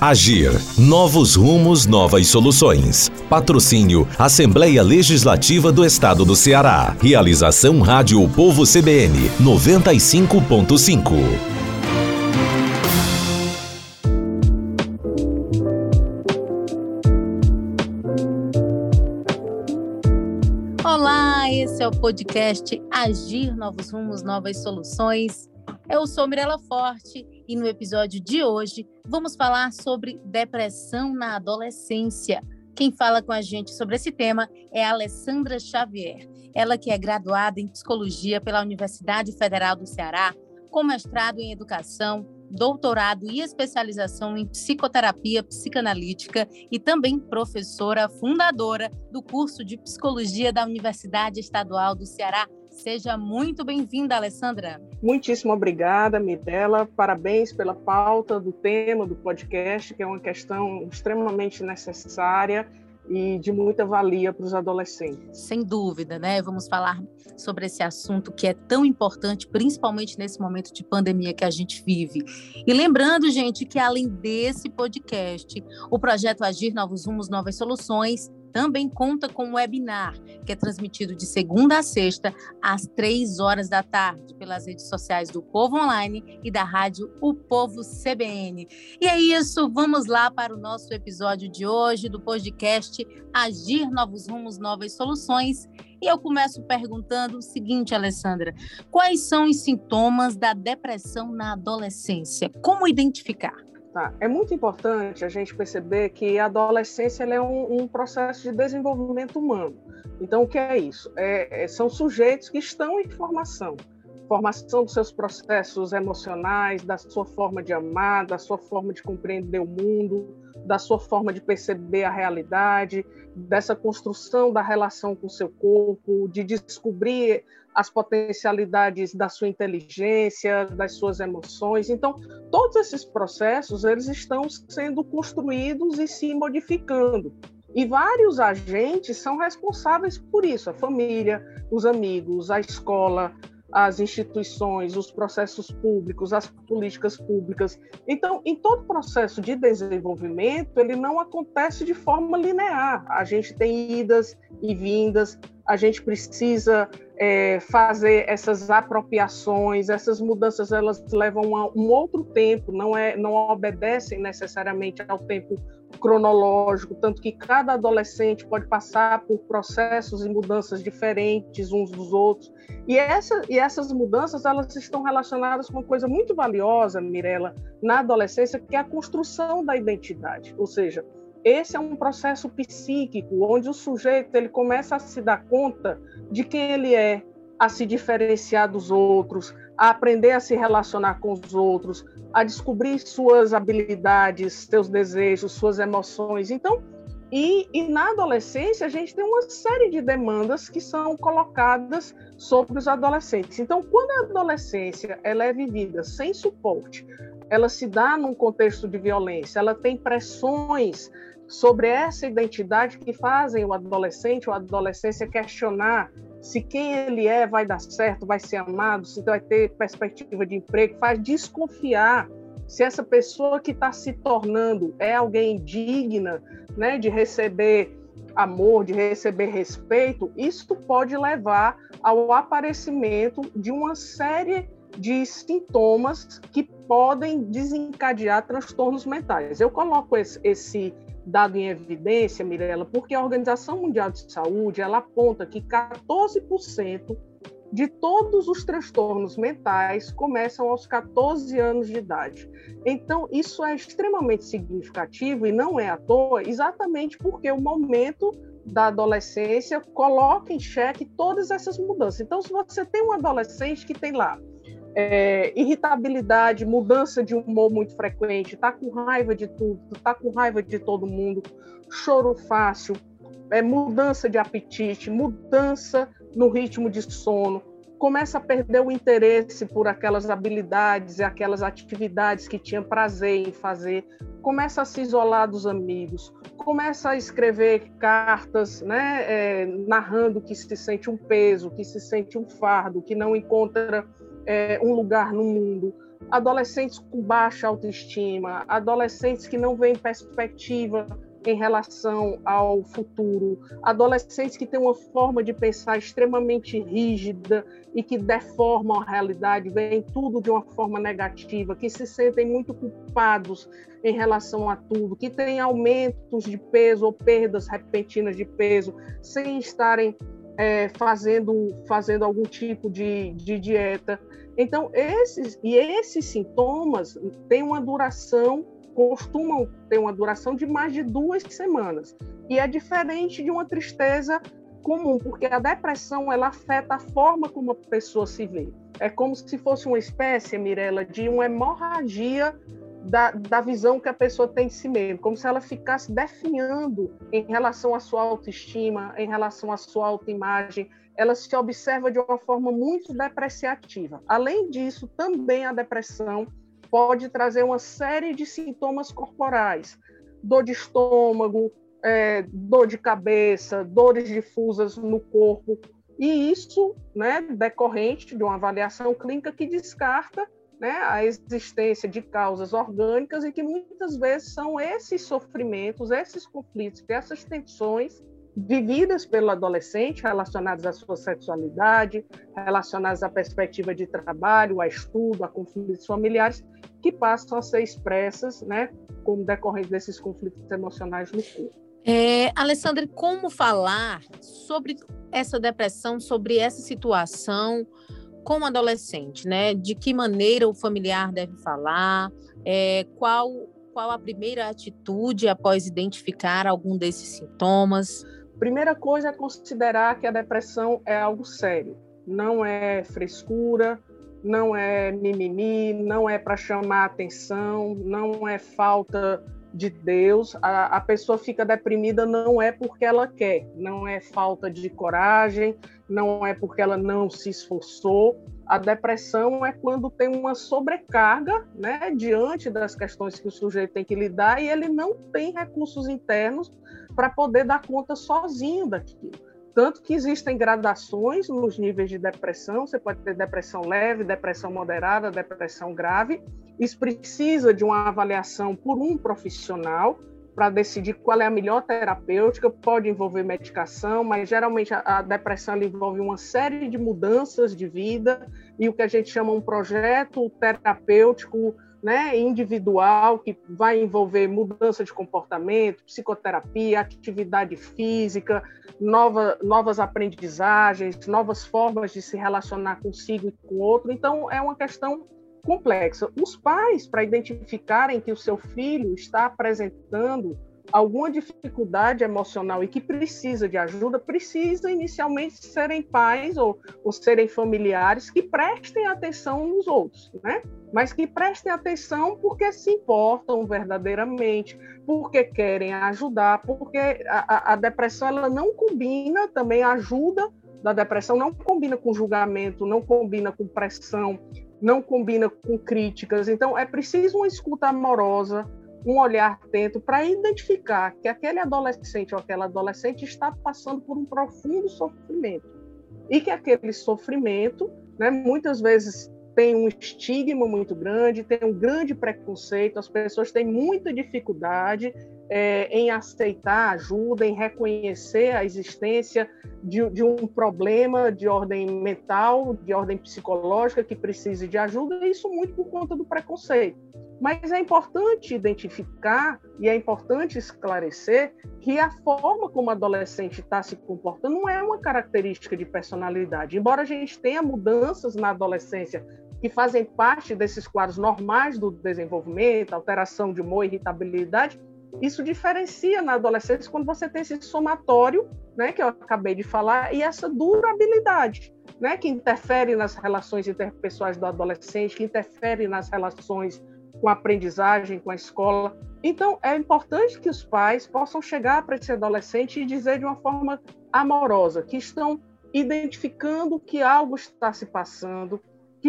Agir. Novos rumos, novas soluções. Patrocínio Assembleia Legislativa do Estado do Ceará. Realização Rádio Povo CBN 95.5. Olá, esse é o podcast Agir Novos Rumos, Novas Soluções. Eu sou Mirela Forte e no episódio de hoje vamos falar sobre depressão na adolescência. Quem fala com a gente sobre esse tema é a Alessandra Xavier. Ela que é graduada em psicologia pela Universidade Federal do Ceará, com mestrado em educação, doutorado e especialização em psicoterapia psicanalítica e também professora fundadora do curso de psicologia da Universidade Estadual do Ceará. Seja muito bem-vinda, Alessandra. Muitíssimo obrigada, Mirella. Parabéns pela pauta do tema do podcast, que é uma questão extremamente necessária e de muita valia para os adolescentes. Sem dúvida, né? Vamos falar sobre esse assunto que é tão importante, principalmente nesse momento de pandemia que a gente vive. E lembrando, gente, que além desse podcast, o projeto Agir Novos Rumos, Novas Soluções também conta com um webinar, que é transmitido de segunda a sexta, às três horas da tarde, pelas redes sociais do Povo Online e da rádio O Povo CBN. E é isso, vamos lá para o nosso episódio de hoje do podcast Agir Novos Rumos, Novas Soluções. E eu começo perguntando o seguinte, Alessandra: quais são os sintomas da depressão na adolescência? Como identificar? Tá. É muito importante a gente perceber que a adolescência é um, um, processo de desenvolvimento humano. Então, o que é isso? É, é, são sujeitos que estão em formação. Formação dos seus processos emocionais, da sua forma de amar, da sua forma de compreender o mundo, da sua forma de perceber a realidade, dessa construção da relação com o seu corpo, de descobrir as potencialidades da sua inteligência, das suas emoções. Então, todos esses processos eles estão sendo construídos e se modificando. E vários agentes são responsáveis por isso: a família, os amigos, a escola, as instituições, os processos públicos, as políticas públicas. Então, em todo processo de desenvolvimento, ele não acontece de forma linear. A gente tem idas e vindas, a gente precisa é, fazer essas apropriações, essas mudanças, elas levam a um outro tempo, não é, não obedecem necessariamente ao tempo cronológico, tanto que cada adolescente pode passar por processos e mudanças diferentes uns dos outros. E, essa, e essas mudanças elas estão relacionadas com uma coisa muito valiosa, Mirella, na adolescência, que é a construção da identidade. Ou seja, esse é um processo psíquico onde o sujeito ele começa a se dar conta de quem ele é, a se diferenciar dos outros, a aprender a se relacionar com os outros, a descobrir suas habilidades, seus desejos, suas emoções. Então, e, e, na adolescência, a gente tem uma série de demandas que são colocadas sobre os adolescentes. Então, quando a adolescência ela é vivida sem suporte, ela se dá num contexto de violência, ela tem pressões sobre essa identidade que fazem o adolescente ou a adolescência questionar se quem ele é vai dar certo, vai ser amado, se vai ter perspectiva de emprego, faz desconfiar se essa pessoa que está se tornando é alguém digna né, de receber amor, de receber respeito, isso pode levar ao aparecimento de uma série de sintomas que podem desencadear transtornos mentais. Eu coloco esse, esse dado em evidência, Mirella, porque a Organização Mundial de Saúde ela aponta que 14% de todos os transtornos mentais começam aos 14 anos de idade. Então, isso é extremamente significativo e não é à toa, exatamente porque o momento da adolescência coloca em xeque todas essas mudanças. Então, se você tem um adolescente que tem lá é, irritabilidade, mudança de humor muito frequente, tá com raiva de tudo, tá com raiva de todo mundo, choro fácil, é, mudança de apetite, mudança no ritmo de sono, começa a perder o interesse por aquelas habilidades e aquelas atividades que tinha prazer em fazer, começa a se isolar dos amigos, começa a escrever cartas, né, é, narrando que se sente um peso, que se sente um fardo, que não encontra é, um lugar no mundo, adolescentes com baixa autoestima, adolescentes que não veem perspectiva em relação ao futuro, adolescentes que têm uma forma de pensar extremamente rígida e que deformam a realidade, veem tudo de uma forma negativa, que se sentem muito culpados em relação a tudo, que têm aumentos de peso ou perdas repentinas de peso sem estarem é, fazendo, fazendo algum tipo de, de dieta. Então, esses e esses sintomas têm uma duração costumam ter uma duração de mais de duas semanas. E é diferente de uma tristeza comum, porque a depressão ela afeta a forma como a pessoa se vê. É como se fosse uma espécie, Mirella, de uma hemorragia da, da visão que a pessoa tem de si mesma, como se ela ficasse definhando em relação à sua autoestima, em relação à sua autoimagem. Ela se observa de uma forma muito depreciativa. Além disso, também a depressão pode trazer uma série de sintomas corporais, dor de estômago, é, dor de cabeça, dores difusas no corpo, e isso, né, decorrente de uma avaliação clínica que descarta né, a existência de causas orgânicas e que muitas vezes são esses sofrimentos, esses conflitos, essas tensões vividas pelo adolescente relacionadas à sua sexualidade, relacionadas à perspectiva de trabalho, a estudo, a conflitos familiares, que passam a ser expressas, né, como decorrente desses conflitos emocionais no corpo. É, Alessandra, como falar sobre essa depressão, sobre essa situação com o adolescente, né? De que maneira o familiar deve falar? É, qual qual a primeira atitude após identificar algum desses sintomas? Primeira coisa é considerar que a depressão é algo sério, não é frescura, não é mimimi, não é para chamar atenção, não é falta de Deus. A, a, pessoa fica deprimida não é porque ela quer, não é falta de coragem, não é porque ela não se esforçou. A depressão é quando tem uma sobrecarga, né, diante das questões que o sujeito tem que lidar e ele não tem recursos internos para poder dar conta sozinho daquilo. Tanto que existem gradações nos níveis de depressão, você pode ter depressão leve, depressão moderada, depressão grave. Isso precisa de uma avaliação por um profissional para decidir qual é a melhor terapêutica, pode envolver medicação, mas geralmente a, a depressão envolve uma série de mudanças de vida e o que a gente chama um projeto terapêutico né, individual, que vai envolver mudança de comportamento, psicoterapia, atividade física, nova, novas aprendizagens, novas formas de se relacionar consigo e com o outro. Então, é uma questão complexa. Os pais, para identificarem que o seu filho está apresentando alguma dificuldade emocional e que precisa de ajuda, precisa inicialmente serem pais ou, ou serem familiares que prestem atenção nos outros, né? Mas que prestem atenção porque se importam verdadeiramente, porque querem ajudar, porque a, a depressão ela não combina também ajuda da depressão não combina com julgamento, não combina com pressão, não combina com críticas. Então, é preciso uma escuta amorosa, um olhar atento para identificar que aquele adolescente ou aquela adolescente está passando por um profundo sofrimento e que aquele sofrimento, né, muitas vezes tem um estigma muito grande, tem um grande preconceito, as pessoas têm muita dificuldade é, em aceitar ajuda, em reconhecer a existência de, de, um problema de ordem mental, de ordem psicológica que precise de ajuda, e isso muito por conta do preconceito. Mas é importante identificar e é importante esclarecer que a forma como o adolescente está se comportando não é uma característica de personalidade. Embora a gente tenha mudanças na adolescência que fazem parte desses quadros normais do desenvolvimento, alteração de humor, irritabilidade, isso diferencia na adolescência quando você tem esse somatório, né, que eu acabei de falar, e essa durabilidade, né, que interfere nas relações interpessoais do adolescente, que interfere nas relações com a aprendizagem, com a escola. Então, é importante que os pais possam chegar para esse adolescente e dizer de uma forma amorosa que estão identificando que algo está se passando,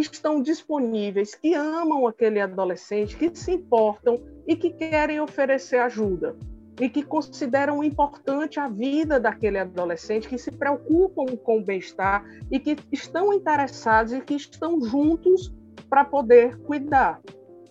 que estão disponíveis, que amam aquele adolescente, que se importam e que querem oferecer ajuda e que consideram importante a vida daquele adolescente, que se preocupam com o bem-estar e que estão interessados e que estão juntos para poder cuidar.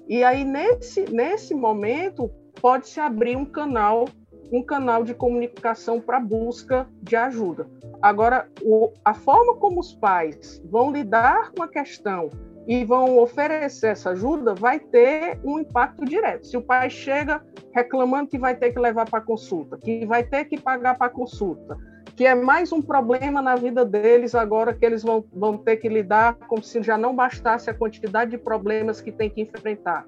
E aí, nesse, nesse momento, pode-se abrir um canal um canal de comunicação para busca de ajuda. Agora, o, a forma como os pais vão lidar com a questão e vão oferecer essa ajuda vai ter um impacto direto. Se o pai chega reclamando que vai ter que levar para consulta, que vai ter que pagar para consulta, que é mais um problema na vida deles agora que eles vão, vão ter que lidar como se já não bastasse a quantidade de problemas que tem que enfrentar.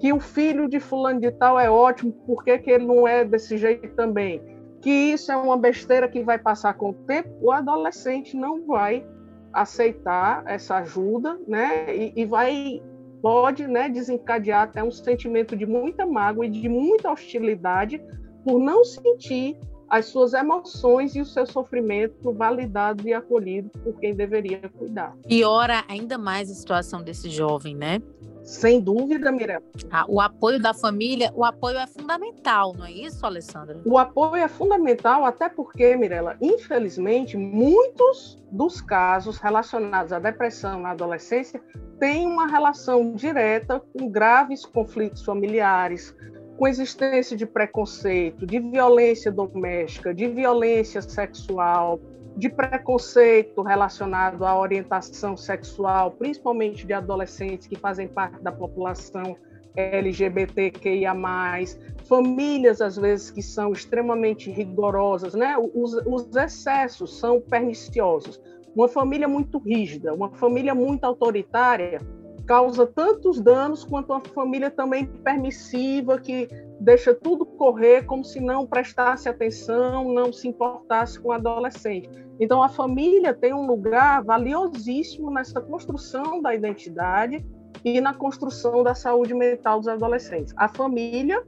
Que o filho de fulano de tal é ótimo, por que, que ele não é desse jeito também? Que isso é uma besteira que vai passar com o tempo, o adolescente não vai aceitar essa ajuda, né? E, e vai pode, né, desencadear até um sentimento de muita mágoa e de muita hostilidade por não sentir as suas emoções e o seu sofrimento validado e acolhido por quem deveria cuidar. Piora ainda mais a situação desse jovem, né? Sem dúvida, Mirella. Ah, o apoio da família, o apoio é fundamental, não é isso, Alessandra? O apoio é fundamental, até porque, Mirella, infelizmente, muitos dos casos relacionados à depressão na adolescência têm uma relação direta com graves conflitos familiares, com existência de preconceito, de violência doméstica, de violência sexual, de preconceito relacionado à orientação sexual, principalmente de adolescentes que fazem parte da população LGBTQIA+, famílias, às vezes, que são extremamente rigorosas, né? Os, os excessos são perniciosos. Uma família muito rígida, uma família muito autoritária, causa tantos danos quanto uma família também permissiva que deixa tudo correr como se não prestasse atenção, não se importasse com o adolescente. Então a família tem um lugar valiosíssimo nessa construção da identidade e na construção da saúde mental dos adolescentes. A família,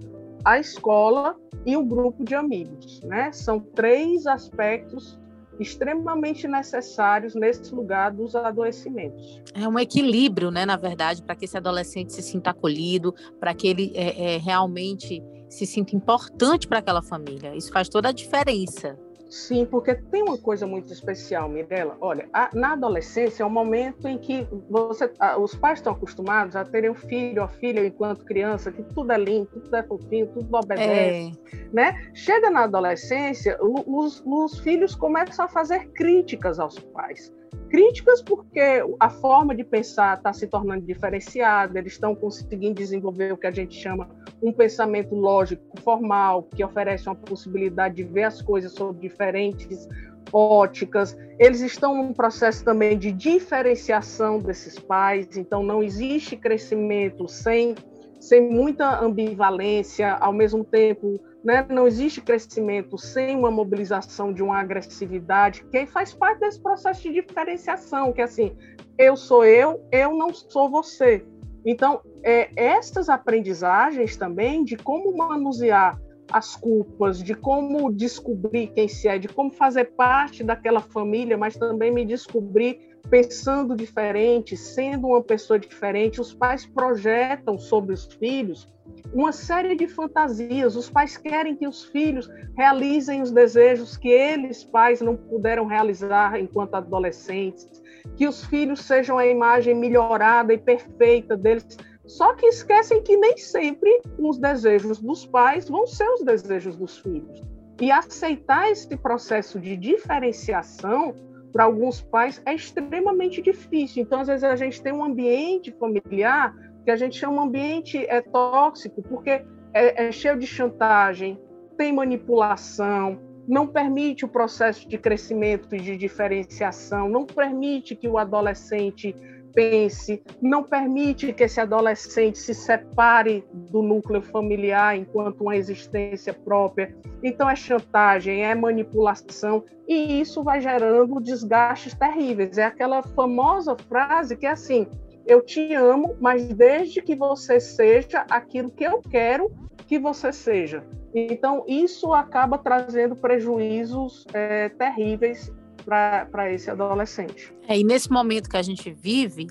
a escola e o grupo de amigos, né? São três aspectos extremamente necessários nesse lugar dos adoecimentos. É um equilíbrio, né, na verdade, para que esse adolescente se sinta acolhido, para que ele é, é, realmente se sinta importante para aquela família. Isso faz toda a diferença. Sim, porque tem uma coisa muito especial, Mirella. Olha, a, na adolescência é um momento em que você, a, os pais estão acostumados a terem um filho ou filha enquanto criança, que tudo é lindo, tudo é fofinho, tudo obedece, é. né? Chega na adolescência, os, os filhos começam a fazer críticas aos pais críticas porque a forma de pensar está se tornando diferenciada, eles estão conseguindo desenvolver o que a gente chama um pensamento lógico formal, que oferece uma possibilidade de ver as coisas sob diferentes óticas. Eles estão num processo também de diferenciação desses pais, então não existe crescimento sem, sem muita ambivalência, ao mesmo tempo né? Não existe crescimento sem uma mobilização de uma agressividade, que faz parte desse processo de diferenciação, que é assim, eu sou eu, eu não sou você. Então, é, essas aprendizagens também de como manusear as culpas, de como descobrir quem se é, de como fazer parte daquela família, mas também me descobrir pensando diferente, sendo uma pessoa diferente. Os pais projetam sobre os filhos uma série de fantasias. Os pais querem que os filhos realizem os desejos que eles, pais, não puderam realizar enquanto adolescentes, que os filhos sejam a imagem melhorada e perfeita deles. Só que esquecem que nem sempre os desejos dos pais vão ser os desejos dos filhos. E aceitar esse processo de diferenciação para alguns pais é extremamente difícil. Então, às vezes, a gente tem um ambiente familiar que a gente chama ambiente é tóxico, porque é, é cheio de chantagem, tem manipulação, não permite o processo de crescimento e de diferenciação, não permite que o adolescente pense, não permite que esse adolescente se separe do núcleo familiar enquanto uma existência própria. Então é chantagem, é manipulação e isso vai gerando desgastes terríveis. É aquela famosa frase que é assim: eu te amo, mas desde que você seja aquilo que eu quero que você seja. Então, isso acaba trazendo prejuízos é, terríveis para esse adolescente. É, e nesse momento que a gente vive,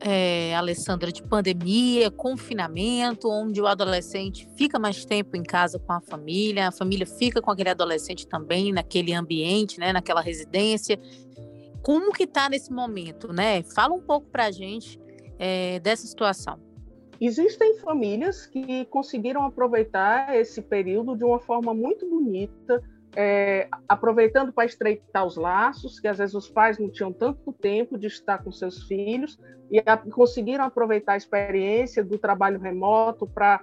é, Alessandra, de pandemia, confinamento, onde o adolescente fica mais tempo em casa com a família, a família fica com aquele adolescente também naquele ambiente, né, naquela residência. Como que está nesse momento, né? Fala um pouco para a gente é, dessa situação? Existem famílias que conseguiram aproveitar esse período de uma forma muito bonita, é, aproveitando para estreitar os laços, que às vezes os pais não tinham tanto tempo de estar com seus filhos, e a, conseguiram aproveitar a experiência do trabalho remoto para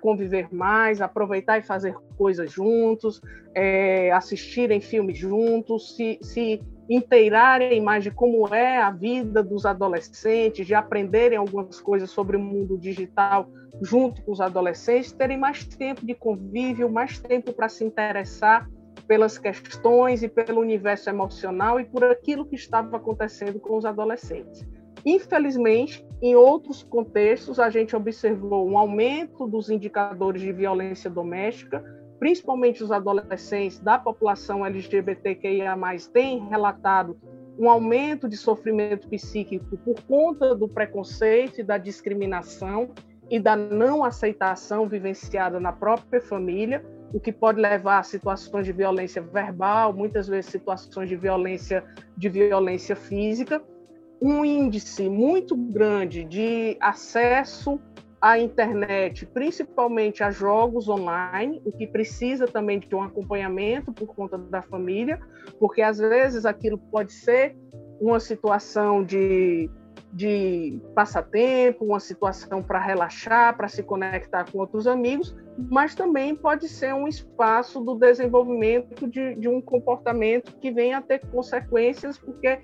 conviver mais, aproveitar e fazer coisas juntos, é, assistirem filmes juntos, se, se inteirarem mais de como é a vida dos adolescentes, de aprenderem algumas coisas sobre o mundo digital junto com os adolescentes, terem mais tempo de convívio, mais tempo para se interessar pelas questões e pelo universo emocional e por aquilo que estava acontecendo com os adolescentes. Infelizmente, em outros contextos, a gente observou um aumento dos indicadores de violência doméstica, principalmente os adolescentes da população LGBTQIA+, têm relatado um aumento de sofrimento psíquico por conta do preconceito e da discriminação e da não aceitação vivenciada na própria família, o que pode levar a situações de violência verbal, muitas vezes situações de violência de violência física, um índice muito grande de acesso à internet, principalmente a jogos online, o que precisa também de um acompanhamento por conta da família, porque às vezes aquilo pode ser uma situação de, de passatempo, uma situação para relaxar, para se conectar com outros amigos, mas também pode ser um espaço do desenvolvimento de, de um comportamento que venha a ter consequências, porque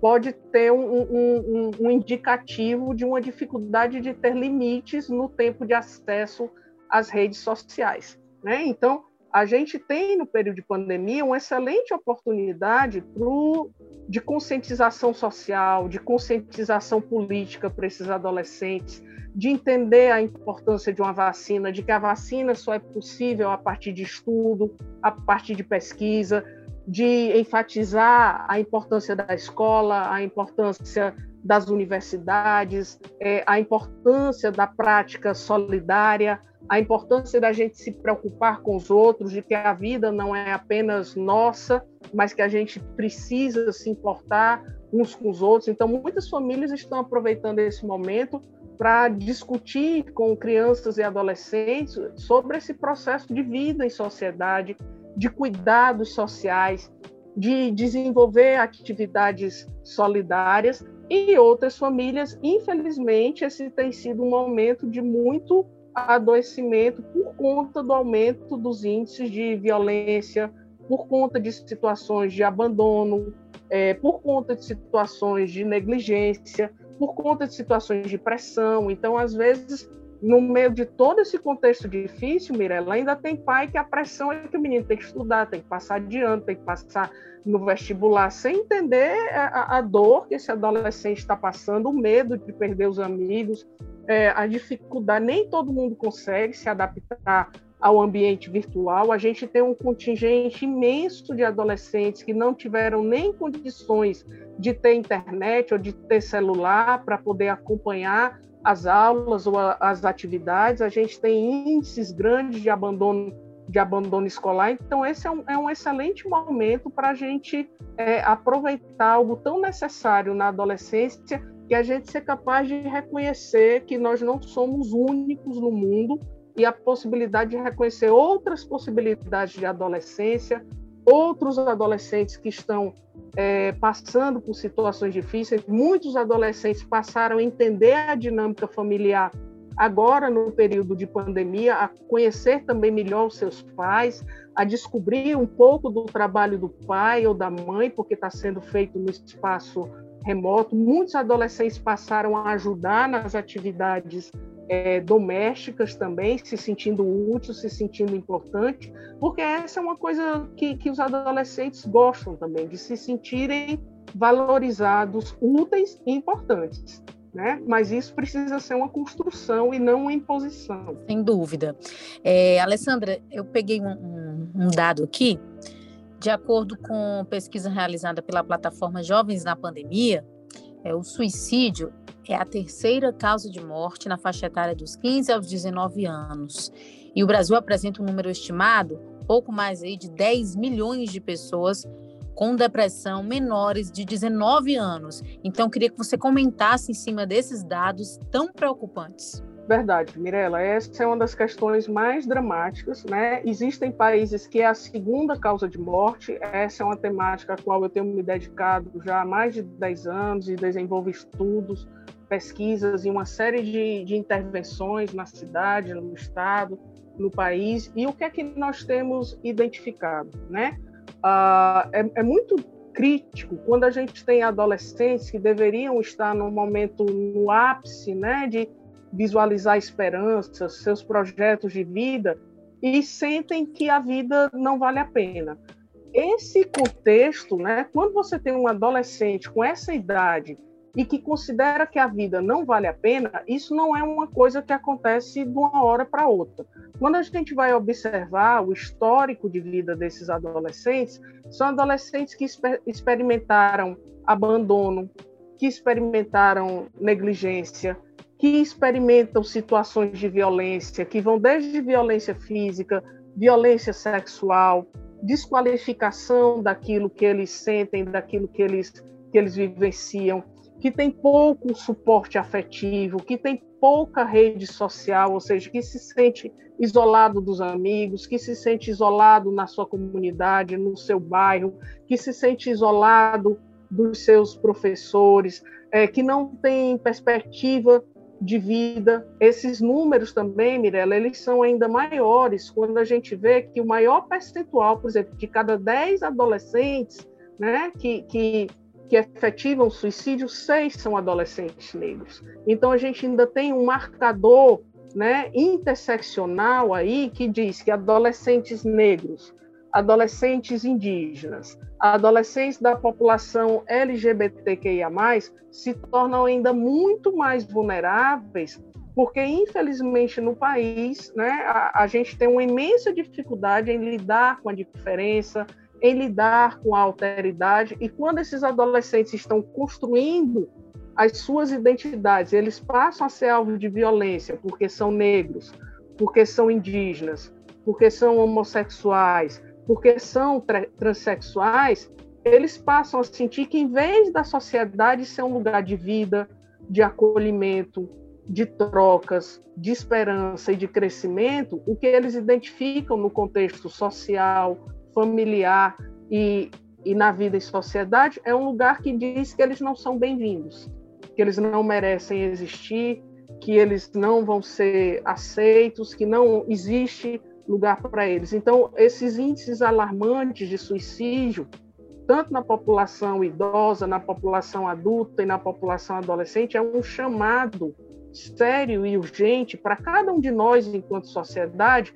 pode ter um, um, um, indicativo de uma dificuldade de ter limites no tempo de acesso às redes sociais. Né? Então, a gente tem no período de pandemia uma excelente oportunidade pro, de conscientização social, de conscientização política para esses adolescentes, de entender a importância de uma vacina, de que a vacina só é possível a partir de estudo, a partir de pesquisa, de enfatizar a importância da escola, a importância das universidades, é, a importância da prática solidária, a importância da gente se preocupar com os outros, de que a vida não é apenas nossa, mas que a gente precisa se importar uns com os outros. Então, muitas famílias estão aproveitando esse momento para discutir com crianças e adolescentes sobre esse processo de vida em sociedade, de cuidados sociais, de desenvolver atividades solidárias e outras famílias, infelizmente, esse tem sido um momento de muito adoecimento por conta do aumento dos índices de violência, por conta de situações de abandono, é, por conta de situações de negligência, por conta de situações de pressão. Então, às vezes, no meio de todo esse contexto difícil, Mirella, ainda tem pai que a pressão é que o menino tem que estudar, tem que passar de ano, tem que passar no vestibular, sem entender a, a dor que esse adolescente está passando, o medo de perder os amigos, é, a dificuldade. Nem todo mundo consegue se adaptar ao ambiente virtual. A gente tem um contingente imenso de adolescentes que não tiveram nem condições de ter internet ou de ter celular para poder acompanhar as aulas ou a, as atividades, a gente tem índices grandes de abandono de abandono escolar. Então, esse é um, é um excelente momento para a gente é, aproveitar algo tão necessário na adolescência que a gente ser capaz de reconhecer que nós não somos únicos no mundo e a possibilidade de reconhecer outras possibilidades de adolescência, outros adolescentes que estão é, passando por situações difíceis. Muitos adolescentes passaram a entender a dinâmica familiar agora no período de pandemia, a conhecer também melhor os seus pais, a descobrir um pouco do trabalho do pai ou da mãe, porque está sendo feito no espaço remoto. Muitos adolescentes passaram a ajudar nas atividades é, domésticas também, se sentindo útil, se sentindo importante, porque essa é uma coisa que, que os adolescentes gostam também, de se sentirem valorizados, úteis e importantes. Né? Mas isso precisa ser uma construção e não uma imposição. Sem dúvida. É, Alessandra, eu peguei um, um, um dado aqui, de acordo com pesquisa realizada pela plataforma Jovens na Pandemia, é, o suicídio é a terceira causa de morte na faixa etária dos 15 aos 19 anos. E o Brasil apresenta um número estimado, pouco mais aí de 10 milhões de pessoas com depressão menores de 19 anos. Então, queria que você comentasse em cima desses dados tão preocupantes. Verdade, Mirela, essa é uma das questões mais dramáticas, né? Existem países que é a segunda causa de morte, essa é uma temática a qual eu tenho me dedicado já há mais de 10 anos e desenvolvo estudos, pesquisas e uma série de, de intervenções na cidade, no estado, no país. E o que é que nós temos identificado, né? Ah, é, é muito crítico quando a gente tem adolescentes que deveriam estar no momento no ápice, né, de visualizar esperanças, seus projetos de vida e sentem que a vida não vale a pena. Esse contexto, né, quando você tem um adolescente com essa idade e que considera que a vida não vale a pena, isso não é uma coisa que acontece de uma hora para outra. Quando a gente vai observar o histórico de vida desses adolescentes, são adolescentes que exper experimentaram abandono, que experimentaram negligência, que experimentam situações de violência, que vão desde violência física, violência sexual, desqualificação daquilo que eles sentem, daquilo que eles, que eles vivenciam, que tem pouco suporte afetivo, que tem pouca rede social, ou seja, que se sente isolado dos amigos, que se sente isolado na sua comunidade, no seu bairro, que se sente isolado dos seus professores, é, que não tem perspectiva de vida. Esses números também, Mirella, eles são ainda maiores quando a gente vê que o maior percentual, por exemplo, de cada 10 adolescentes né, que, que, que efetivam suicídio, seis são adolescentes negros. Então a gente ainda tem um marcador né, interseccional aí que diz que adolescentes negros, adolescentes indígenas, adolescentes da população LGBTQIA+, se tornam ainda muito mais vulneráveis, porque, infelizmente, no país, né, a, a gente tem uma imensa dificuldade em lidar com a diferença, em lidar com a alteridade, e quando esses adolescentes estão construindo as suas identidades, eles passam a ser alvo de violência porque são negros, porque são indígenas, porque são homossexuais, porque são tra transexuais, eles passam a sentir que, em vez da sociedade ser um lugar de vida, de acolhimento, de trocas, de esperança e de crescimento, o que eles identificam no contexto social, familiar e, e na vida em sociedade é um lugar que diz que eles não são bem-vindos, que eles não merecem existir, que eles não vão ser aceitos, que não existe lugar para eles. Então, esses índices alarmantes de suicídio, tanto na população idosa, na população adulta e na população adolescente, é um chamado sério e urgente para cada um de nós, enquanto sociedade,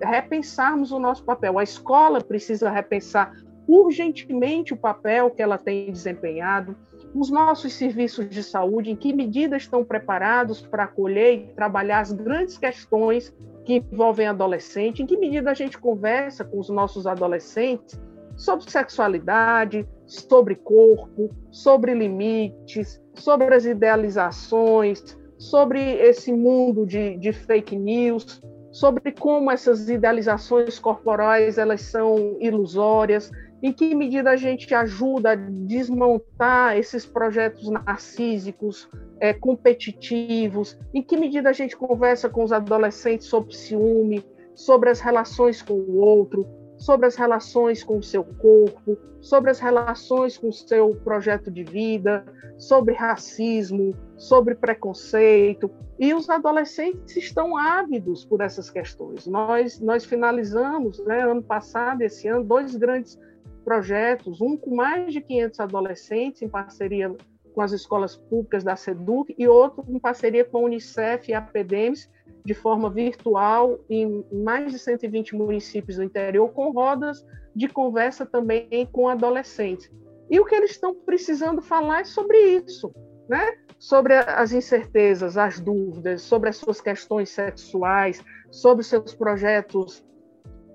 repensarmos o nosso papel. A escola precisa repensar urgentemente o papel que ela tem desempenhado, os nossos serviços de saúde, em que medida estão preparados para acolher e trabalhar as grandes questões que envolvem adolescente, em que medida a gente conversa com os nossos adolescentes sobre sexualidade, sobre corpo, sobre limites, sobre as idealizações, sobre esse mundo de, de fake news, sobre como essas idealizações corporais elas são ilusórias, em que medida a gente ajuda a desmontar esses projetos narcísicos, é, competitivos, em que medida a gente conversa com os adolescentes sobre ciúme, sobre as relações com o outro, sobre as relações com o seu corpo, sobre as relações com o seu projeto de vida, sobre racismo, sobre preconceito. E os adolescentes estão ávidos por essas questões. Nós, nós finalizamos, né, ano passado, esse ano, dois grandes projetos, um com mais de 500 adolescentes, em parceria com as escolas públicas da SEDUC, e outro em parceria com a Unicef e a PEDEMS, de forma virtual, em mais de 120 municípios do interior, com rodas de conversa também com adolescentes. E o que eles estão precisando falar é sobre isso, né? sobre as incertezas, as dúvidas, sobre as suas questões sexuais, sobre seus projetos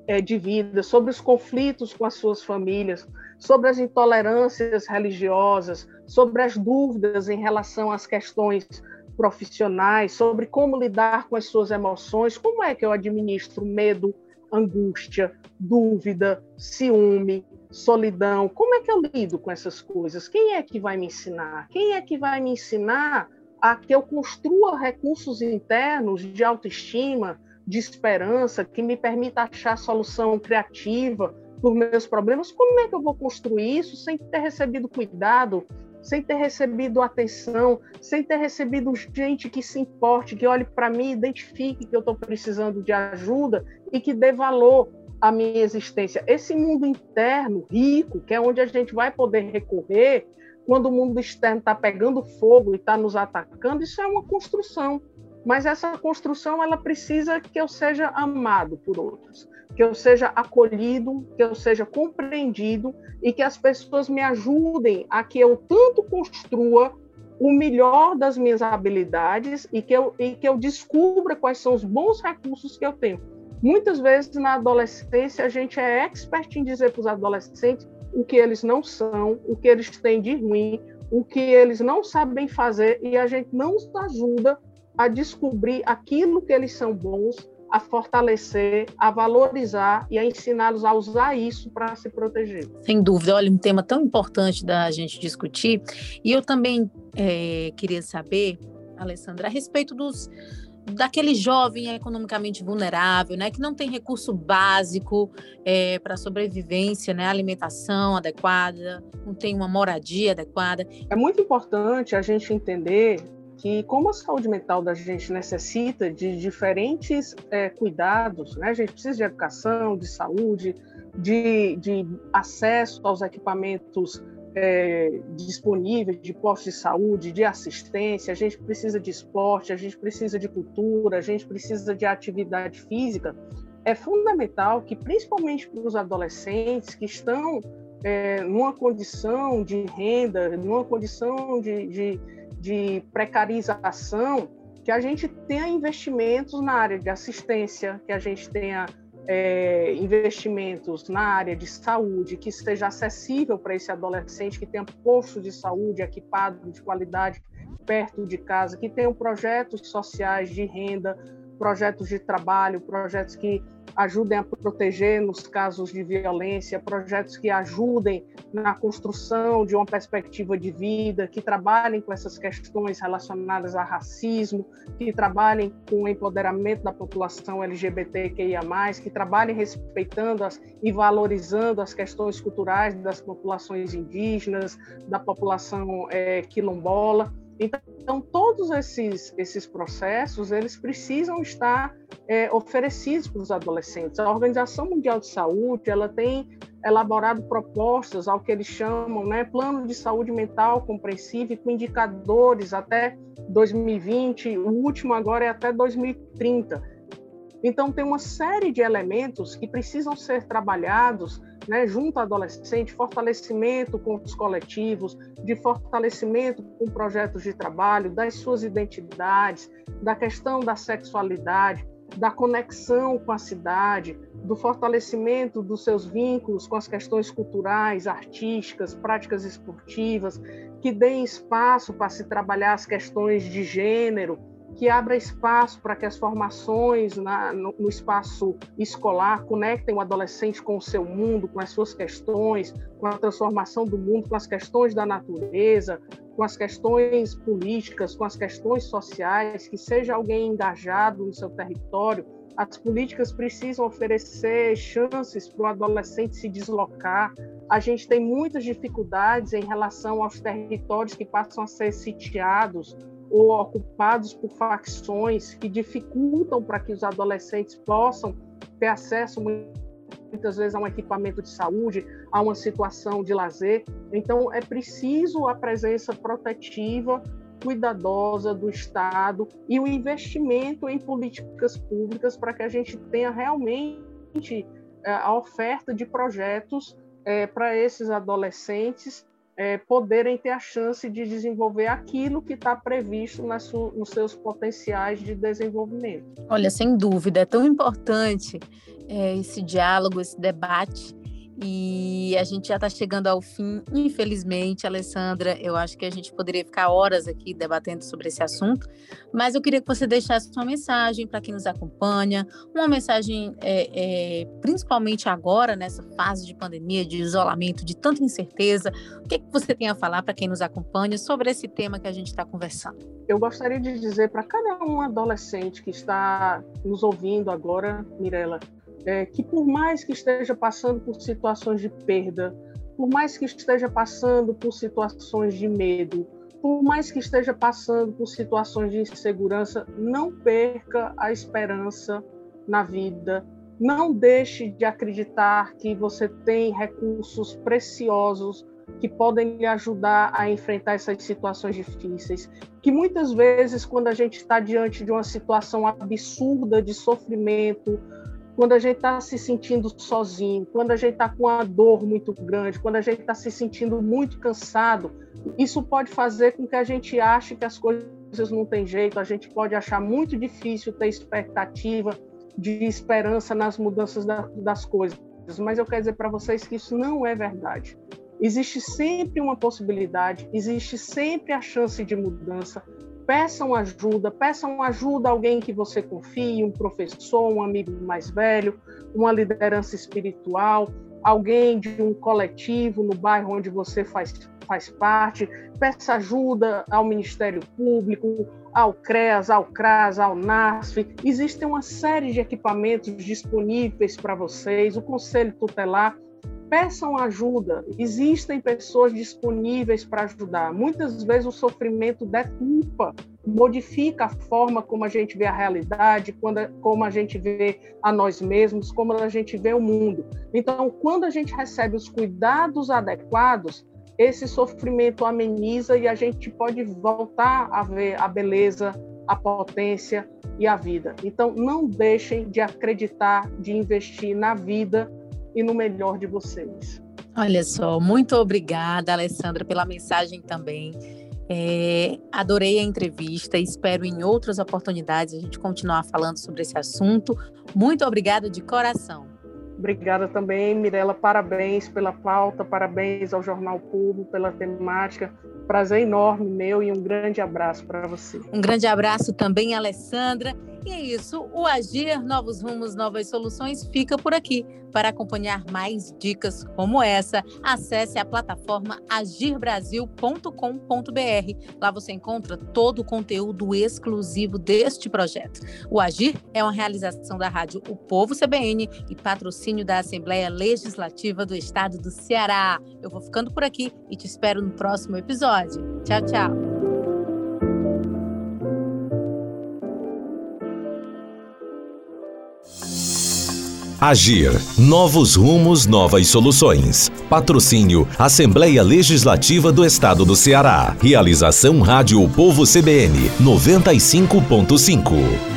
é, de vida, sobre os conflitos com as suas famílias, sobre as intolerâncias religiosas, sobre as dúvidas em relação às questões profissionais, sobre como lidar com as suas emoções, como é que eu administro medo, angústia, dúvida, ciúme, solidão. Como é que eu lido com essas coisas? Quem é que vai me ensinar? Quem é que vai me ensinar a que eu construa recursos internos de autoestima, de esperança, que me permita achar solução criativa os meus problemas? Como é que eu vou construir isso sem ter recebido cuidado, sem ter recebido atenção, sem ter recebido gente que se importe, que olhe para mim, identifique que eu estou precisando de ajuda e que dê valor à minha existência. Esse mundo interno rico, que é onde a gente vai poder recorrer quando o mundo externo está pegando fogo e está nos atacando, isso é uma construção. Mas essa construção ela precisa que eu seja amado por outros, que eu seja acolhido, que eu seja compreendido e que as pessoas me ajudem a que eu tanto construa o melhor das minhas habilidades e que eu, e que eu descubra quais são os bons recursos que eu tenho. Muitas vezes na adolescência a gente é expert em dizer para os adolescentes o que eles não são, o que eles têm de ruim, o que eles não sabem fazer e a gente não os ajuda a descobrir aquilo que eles são bons, a fortalecer, a valorizar e a ensiná-los a usar isso para se proteger. Sem dúvida, olha, um tema tão importante da gente discutir. E eu também é, queria saber, Alessandra, a respeito dos daquele jovem economicamente vulnerável, né, que não tem recurso básico é, para sobrevivência, né, alimentação adequada, não tem uma moradia adequada. É muito importante a gente entender que como a saúde mental da gente necessita de diferentes é, cuidados, né, a gente precisa de educação, de saúde, de, de acesso aos equipamentos é, disponíveis de postos de saúde, de assistência, a gente precisa de esporte, a gente precisa de cultura, a gente precisa de atividade física. É fundamental que, principalmente para os adolescentes que estão é, numa condição de renda, numa condição de, de, de precarização, que a gente tenha investimentos na área de assistência, que a gente tenha é, investimentos na área de saúde que esteja acessível para esse adolescente, que tenha posto de saúde equipado de qualidade perto de casa, que tenham projetos sociais de renda, projetos de trabalho, projetos que ajudem a proteger nos casos de violência, projetos que ajudem na construção de uma perspectiva de vida, que trabalhem com essas questões relacionadas a racismo, que trabalhem com o empoderamento da população LGBTQIA+, que trabalhem respeitando as, e valorizando as questões culturais das populações indígenas, da população é, quilombola. Então, todos esses, esses processos, eles precisam estar é, oferecidos para os adolescentes. A Organização Mundial de Saúde, ela tem elaborado propostas ao que eles chamam, né, plano de saúde mental compreensível com indicadores até 2020, o último agora é até 2030. Então, tem uma série de elementos que precisam ser trabalhados né, junto ao adolescente, fortalecimento com os coletivos, de fortalecimento com projetos de trabalho, das suas identidades, da questão da sexualidade, da conexão com a cidade, do fortalecimento dos seus vínculos com as questões culturais, artísticas, práticas esportivas, que deem espaço para se trabalhar as questões de gênero, que abra espaço para que as formações na, no, no, espaço escolar conectem o adolescente com o seu mundo, com as suas questões, com a transformação do mundo, com as questões da natureza, com as questões políticas, com as questões sociais, que seja alguém engajado no seu território. As políticas precisam oferecer chances para o adolescente se deslocar. A gente tem muitas dificuldades em relação aos territórios que passam a ser sitiados, ou ocupados por facções que dificultam para que os adolescentes possam ter acesso muitas vezes a um equipamento de saúde, a uma situação de lazer. Então é preciso a presença protetiva, cuidadosa do Estado e o investimento em políticas públicas para que a gente tenha realmente é, a oferta de projetos é, para esses adolescentes é, poderem ter a chance de desenvolver aquilo que está previsto nas, nos seus potenciais de desenvolvimento. Olha, sem dúvida, é tão importante é, esse diálogo, esse debate. E a gente já está chegando ao fim, infelizmente, Alessandra. Eu acho que a gente poderia ficar horas aqui debatendo sobre esse assunto, mas eu queria que você deixasse uma mensagem para quem nos acompanha, uma mensagem, é, é, principalmente agora, nessa fase de pandemia, de isolamento, de tanta incerteza. O que, que você tem a falar para quem nos acompanha sobre esse tema que a gente está conversando? Eu gostaria de dizer para cada um adolescente que está nos ouvindo agora, Mirella, é, que por mais que esteja passando por situações de perda, por mais que esteja passando por situações de medo, por mais que esteja passando por situações de insegurança, não perca a esperança na vida. Não deixe de acreditar que você tem recursos preciosos que podem lhe ajudar a enfrentar essas situações difíceis. Que muitas vezes, quando a gente está diante de uma situação absurda de sofrimento, quando a gente está se sentindo sozinho, quando a gente está com uma dor muito grande, quando a gente está se sentindo muito cansado, isso pode fazer com que a gente ache que as coisas não têm jeito, a gente pode achar muito difícil ter expectativa de esperança nas mudanças da, das coisas. Mas eu quero dizer para vocês que isso não é verdade. Existe sempre uma possibilidade, existe sempre a chance de mudança, peçam ajuda, peçam ajuda a alguém que você confie, um professor, um amigo mais velho, uma liderança espiritual, alguém de um coletivo no bairro onde você faz, faz parte, peça ajuda ao Ministério Público, ao CREAS, ao CRAS, ao NASF. Existem uma série de equipamentos disponíveis para vocês, o Conselho Tutelar peçam ajuda. Existem pessoas disponíveis para ajudar. Muitas vezes o sofrimento deturpa, modifica a forma como a gente vê a realidade, quando, como a gente vê a nós mesmos, como a gente vê o mundo. Então, quando a gente recebe os cuidados adequados, esse sofrimento ameniza e a gente pode voltar a ver a beleza, a potência e a vida. Então, não deixem de acreditar, de investir na vida e no melhor de vocês. Olha só, muito obrigada, Alessandra, pela mensagem também. É, adorei a entrevista, espero em outras oportunidades a gente continuar falando sobre esse assunto. Muito obrigada de coração. Obrigada também, Mirela. Parabéns pela pauta, parabéns ao Jornal Público pela temática. Prazer enorme meu e um grande abraço para você. Um grande abraço também, Alessandra. E é isso, o Agir Novos Rumos, Novas Soluções fica por aqui. Para acompanhar mais dicas como essa, acesse a plataforma agirbrasil.com.br. Lá você encontra todo o conteúdo exclusivo deste projeto. O Agir é uma realização da rádio O Povo CBN e patrocínio da Assembleia Legislativa do Estado do Ceará. Eu vou ficando por aqui e te espero no próximo episódio. Tchau, tchau. Agir. Novos rumos, novas soluções. Patrocínio Assembleia Legislativa do Estado do Ceará. Realização Rádio Povo CBN 95.5.